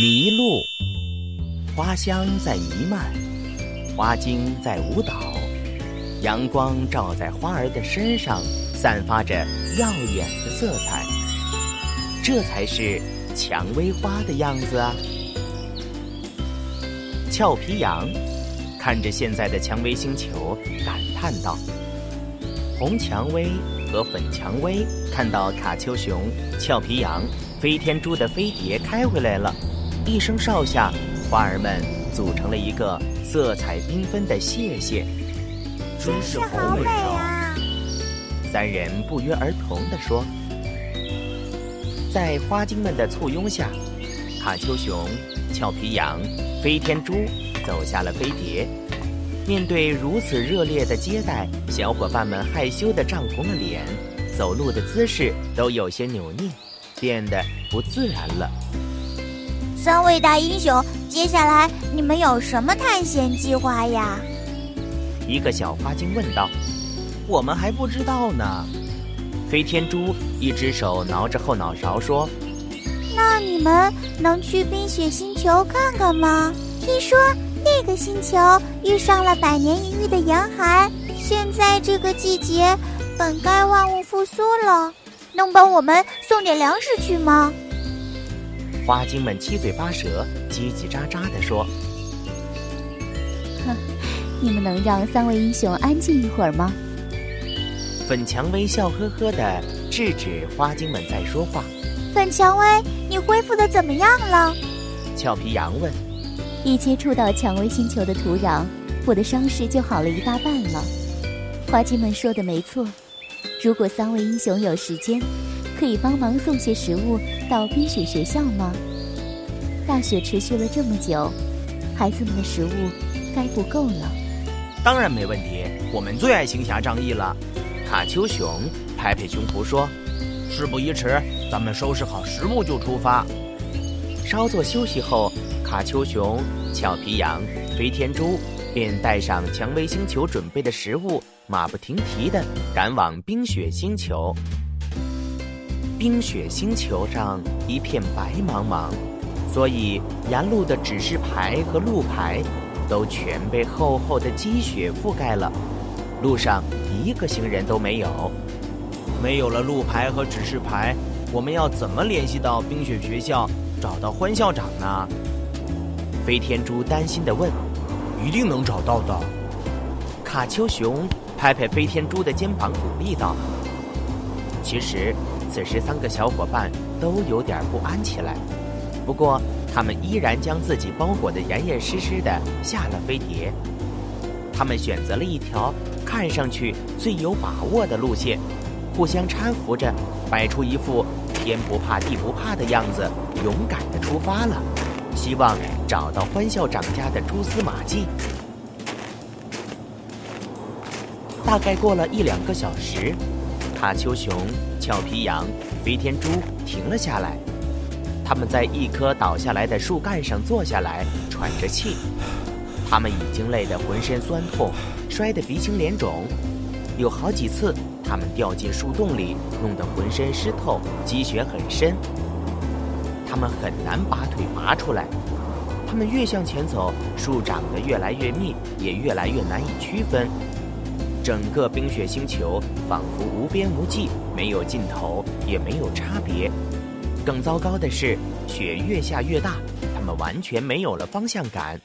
麋鹿，花香在弥漫，花精在舞蹈，阳光照在花儿的身上，散发着耀眼的色彩。这才是蔷薇花的样子啊！俏皮羊看着现在的蔷薇星球，感叹道：“红蔷薇和粉蔷薇看到卡丘熊、俏皮羊、飞天猪的飞碟开回来了。”一声哨下，花儿们组成了一个色彩缤纷的谢谢，真是好美啊！三人不约而同地说。在花精们的簇拥下，卡丘熊、俏皮羊、飞天猪走下了飞碟。面对如此热烈的接待，小伙伴们害羞的涨红了脸，走路的姿势都有些扭捏，变得不自然了。三位大英雄，接下来你们有什么探险计划呀？一个小花精问道。我们还不知道呢。飞天猪一只手挠着后脑勺说：“那你们能去冰雪星球看看吗？听说那个星球遇上了百年一遇的严寒，现在这个季节本该万物复苏了，能帮我们送点粮食去吗？”花精们七嘴八舌、叽叽喳喳地说：“哼，你们能让三位英雄安静一会儿吗？”粉蔷薇笑呵呵地制止花精们在说话。粉蔷薇，你恢复的怎么样了？俏皮羊问。一接触到蔷薇星球的土壤，我的伤势就好了一大半了。花精们说的没错，如果三位英雄有时间。可以帮忙送些食物到冰雪学校吗？大雪持续了这么久，孩子们的食物该不够了。当然没问题，我们最爱行侠仗义了。卡丘熊拍拍胸脯说：“事不宜迟，咱们收拾好食物就出发。”稍作休息后，卡丘熊、俏皮羊、飞天猪便带上蔷薇星球准备的食物，马不停蹄地赶往冰雪星球。冰雪星球上一片白茫茫，所以沿路的指示牌和路牌都全被厚厚的积雪覆盖了。路上一个行人都没有。没有了路牌和指示牌，我们要怎么联系到冰雪学校，找到欢校长呢？飞天猪担心地问。一定能找到的。卡丘熊拍拍飞天猪的肩膀，鼓励道。其实。此时，三个小伙伴都有点不安起来。不过，他们依然将自己包裹得严严实实的下了飞碟。他们选择了一条看上去最有把握的路线，互相搀扶着，摆出一副天不怕地不怕的样子，勇敢地出发了，希望找到欢校长家的蛛丝马迹。大概过了一两个小时。卡丘熊、俏皮羊、飞天猪停了下来，他们在一棵倒下来的树干上坐下来，喘着气。他们已经累得浑身酸痛，摔得鼻青脸肿。有好几次，他们掉进树洞里，弄得浑身湿透，积雪很深。他们很难把腿拔出来。他们越向前走，树长得越来越密，也越来越难以区分。整个冰雪星球仿佛无边无际，没有尽头，也没有差别。更糟糕的是，雪越下越大，他们完全没有了方向感，